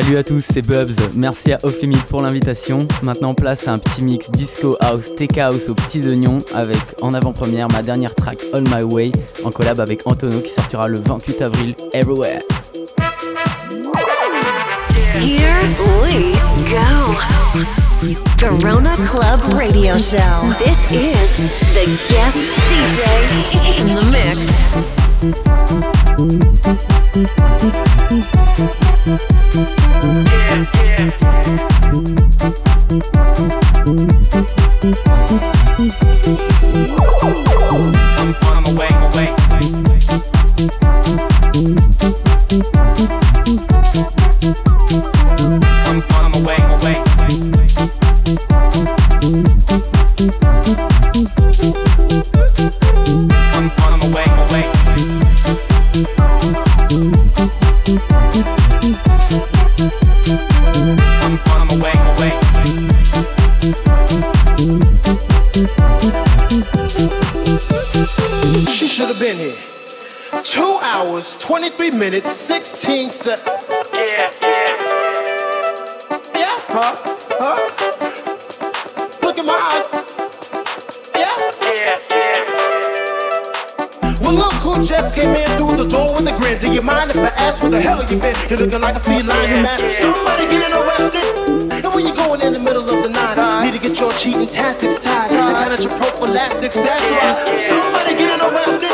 Salut à tous, c'est Bubs. Merci à Off Limit pour l'invitation. Maintenant, place à un petit mix disco house, tech house aux petits oignons avec en avant-première ma dernière track All My Way en collab avec Antono qui sortira le 28 avril Everywhere. Here we go. Garona Club Radio Show. This is the guest DJ in the mix. Minutes, 16 seconds. Yeah, yeah. Yeah, huh? Huh? Look at my eyes. Yeah? Yeah, yeah. Well, look who just came in through the door with a grin. Do you mind if I ask where the hell you been? You're looking like a feline, you mad. Somebody getting arrested. And when you going in the middle of the night, need to get your cheating tactics tied. And manage your prophylactics, that's right. Somebody getting arrested.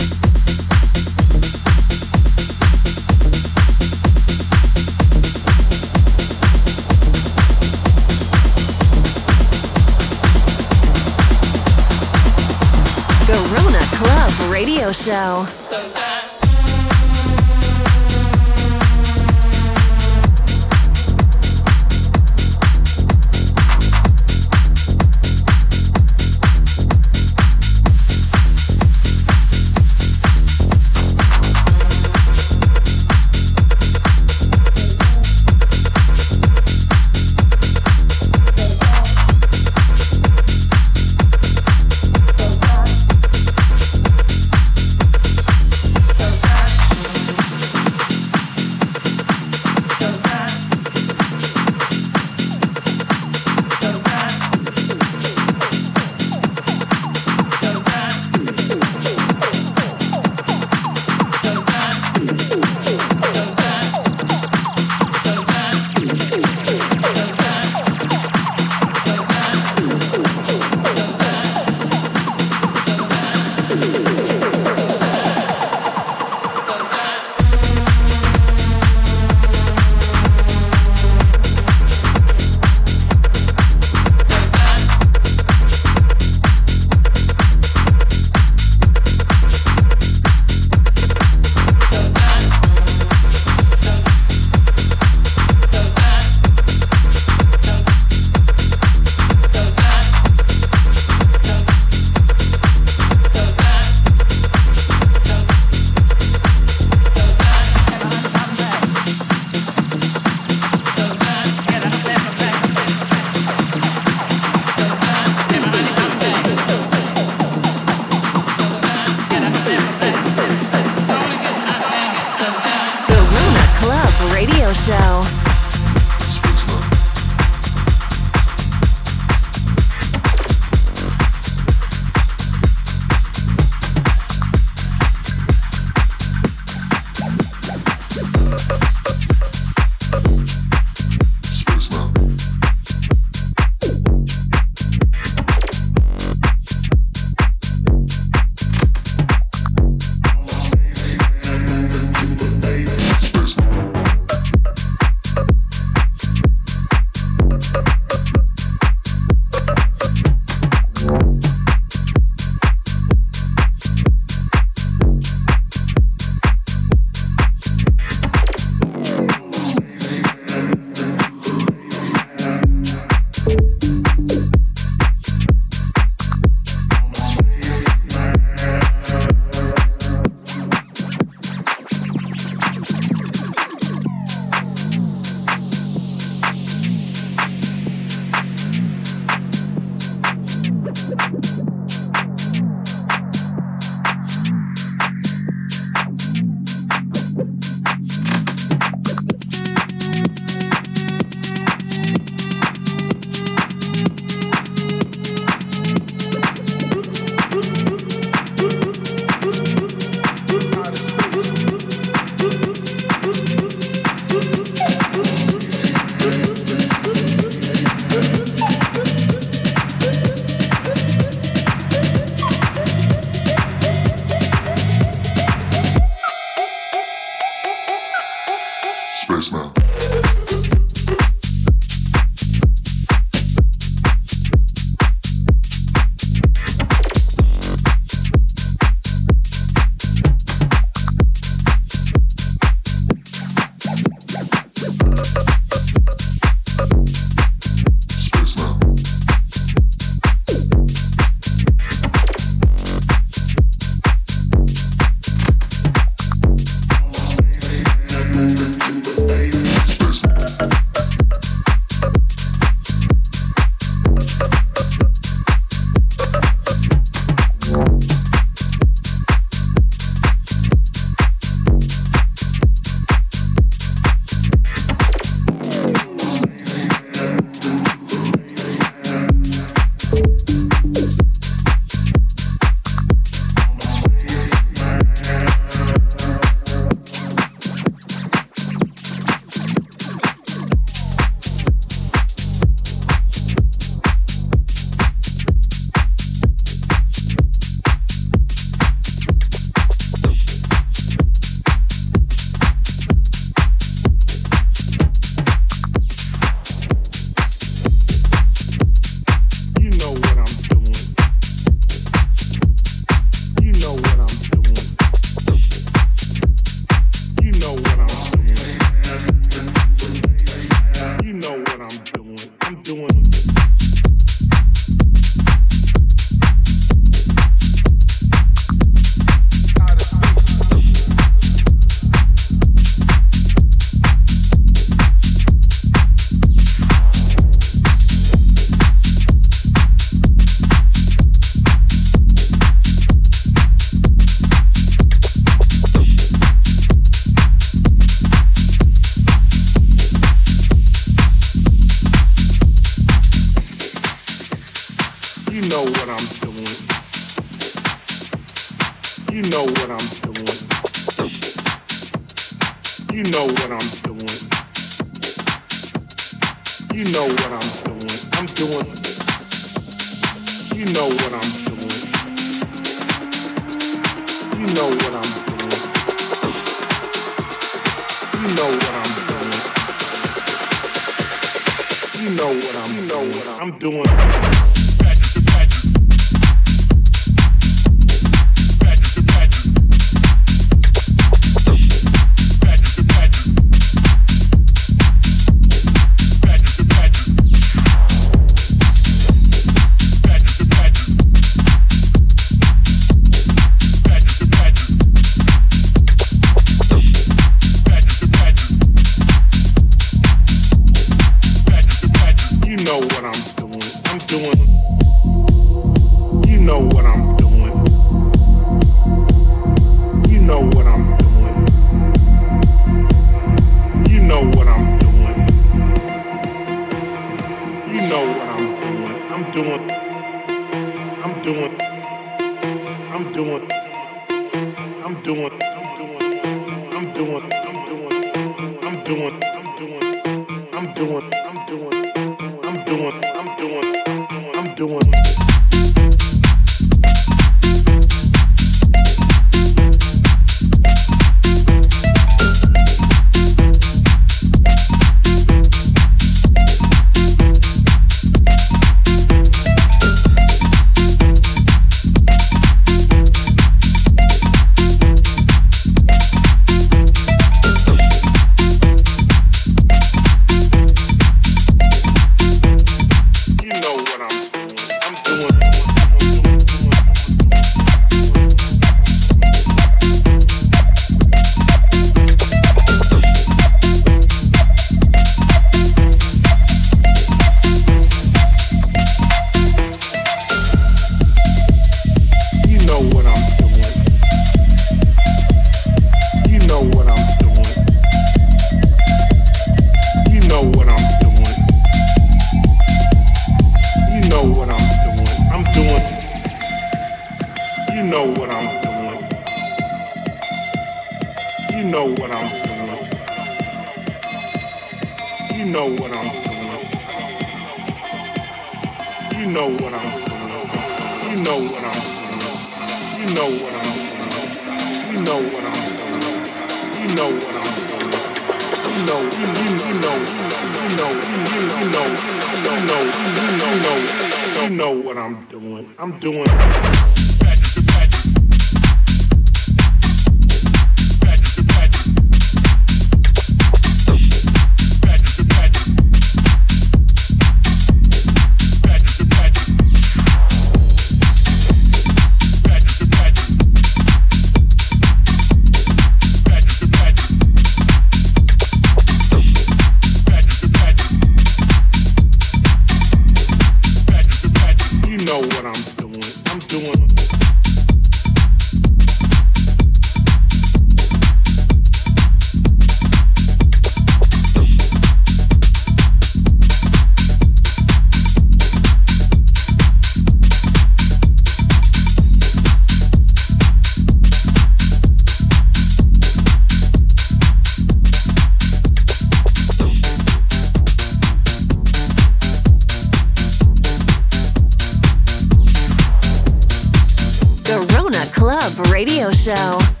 Love Radio Show.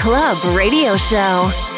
Club Radio Show.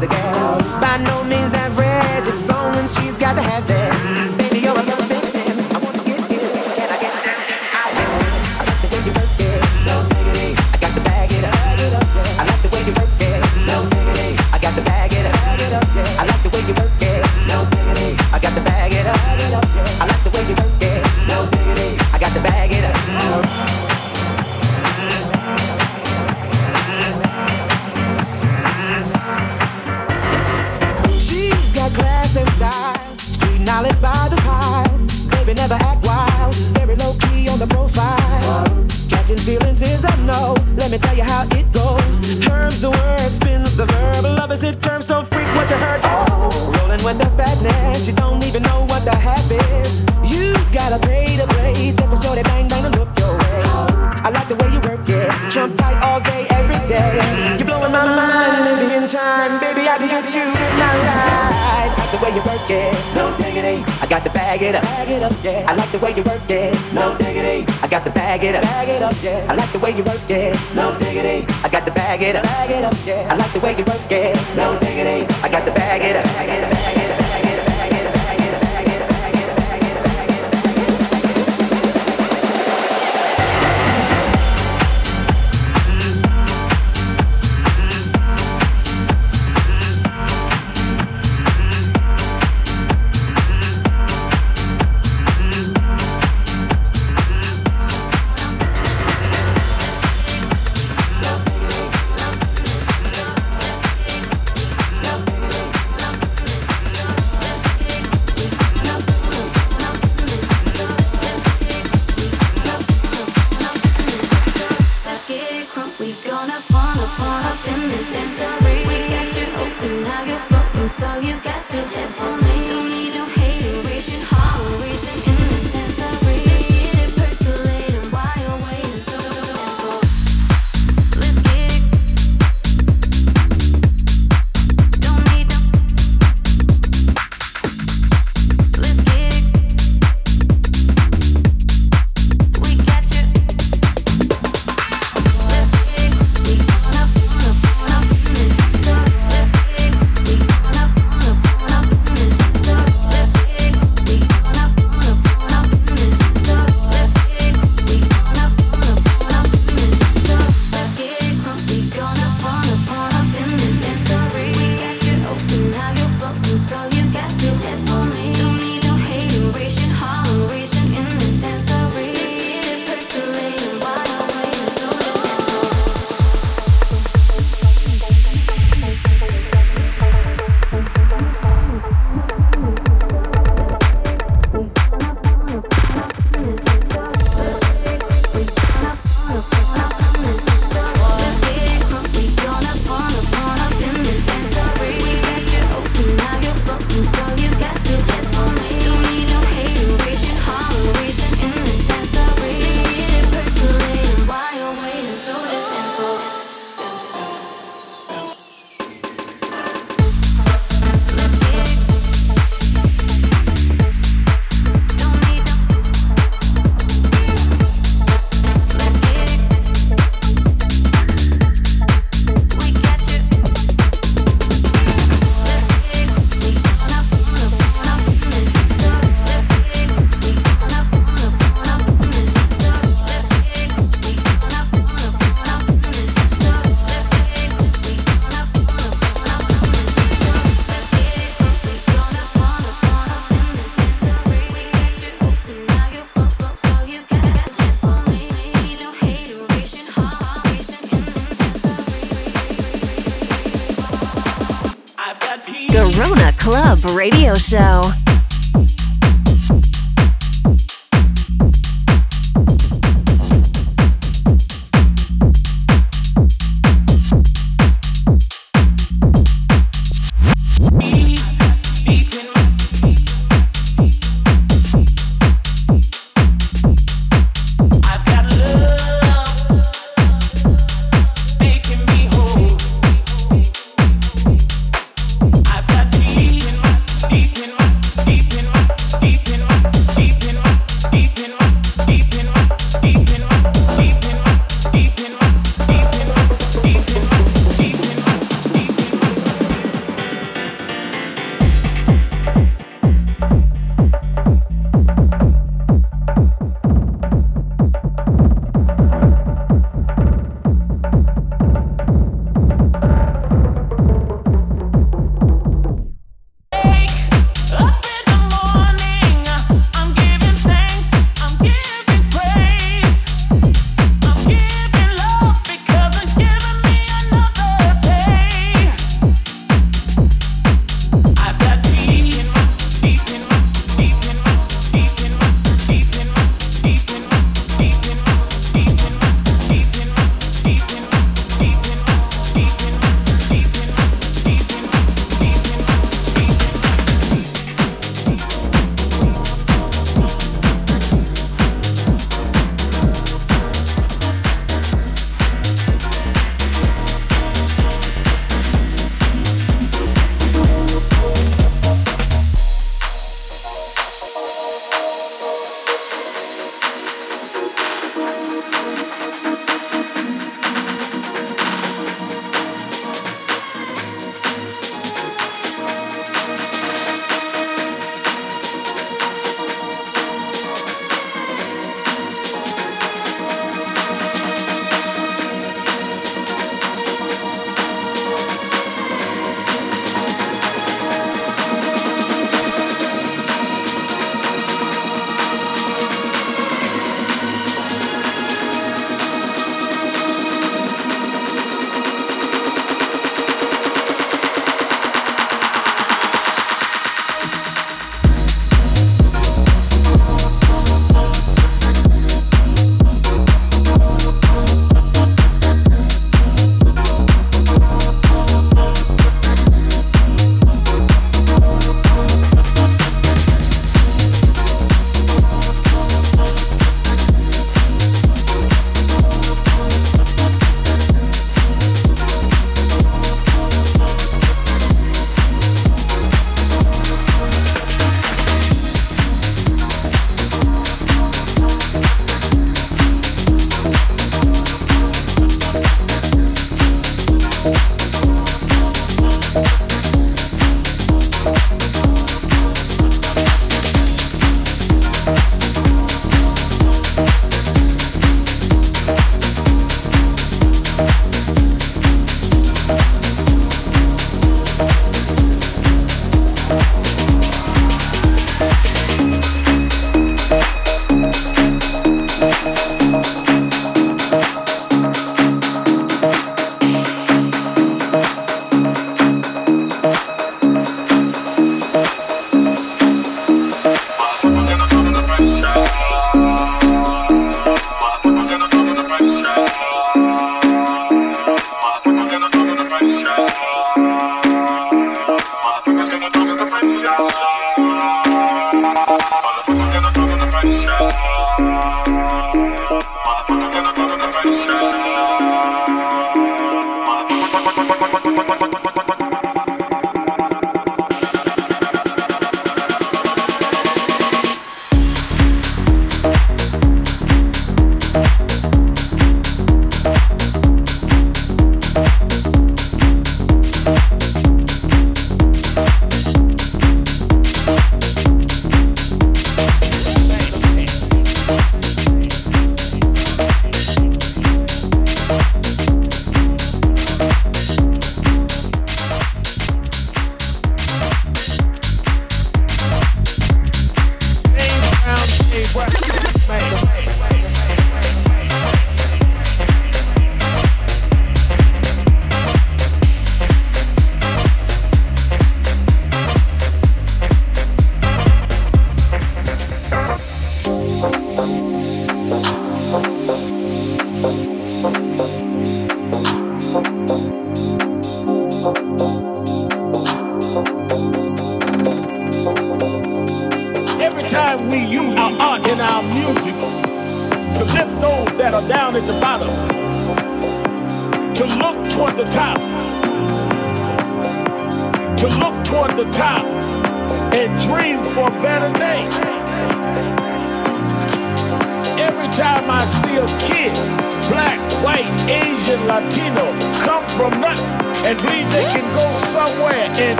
The. By no means yeah. I like the way you work Yeah, No diggity. I got the bag it up. Bag it up, yeah. I like the way you work Yeah. Show.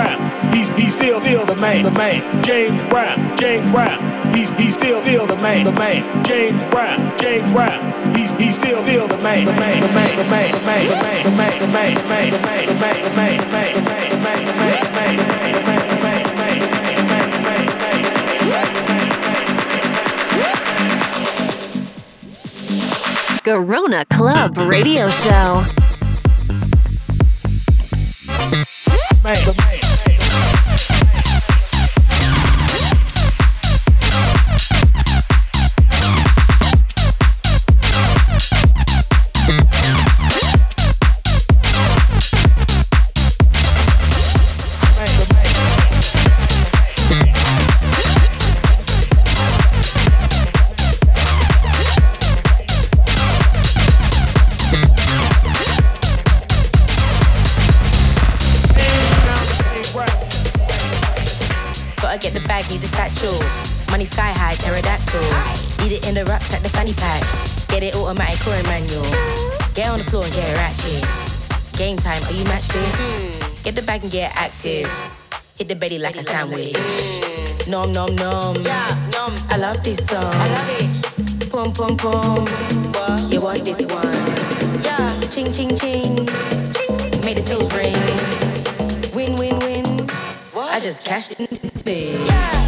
Brown. He's he's still still the man, the man. James Brown, James Brown. He's he's still still the man, the man. James Brown, James Brown. He's he's still still the man, the man, the man, the man, the man, the man, the man, the man, the man, the man, the man, the man, the man, the man, the man. Garona Club Radio Show. Man, man. ready like a sandwich. Nom nom nom. Yeah, nom. I love this song. I love it. Pom pom pom. What? You want this one? Yeah. Ching ching ching. ching. Made the toes ring. Win win win. What? I just cashed in big. Yeah.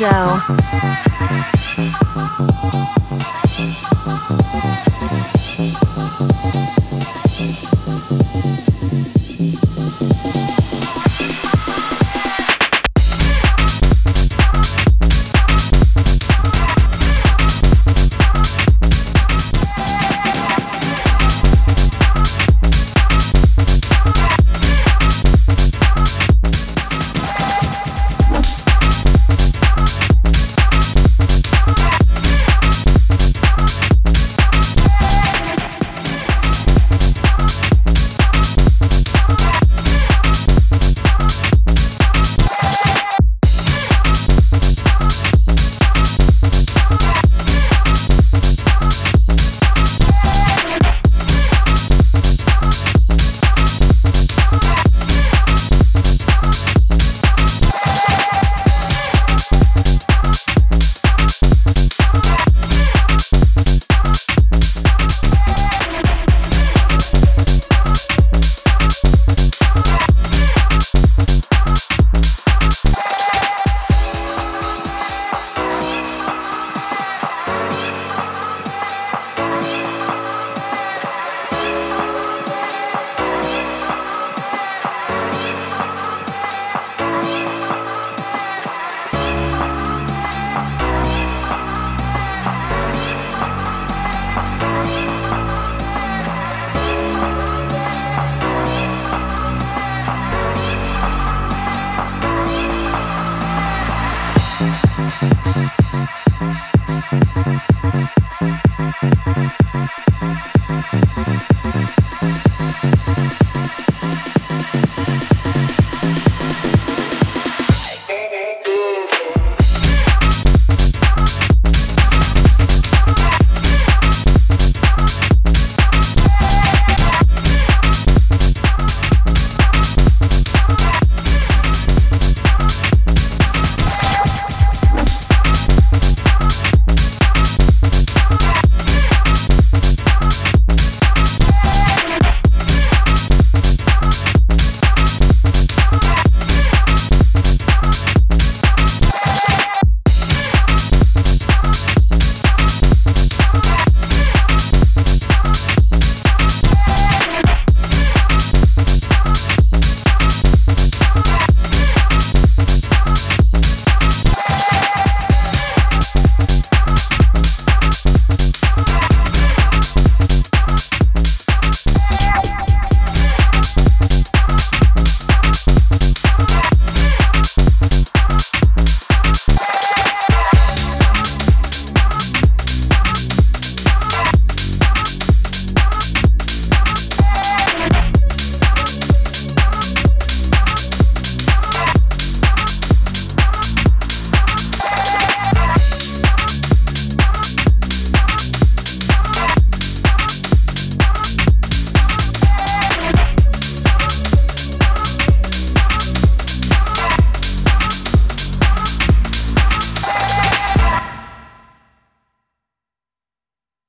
Show.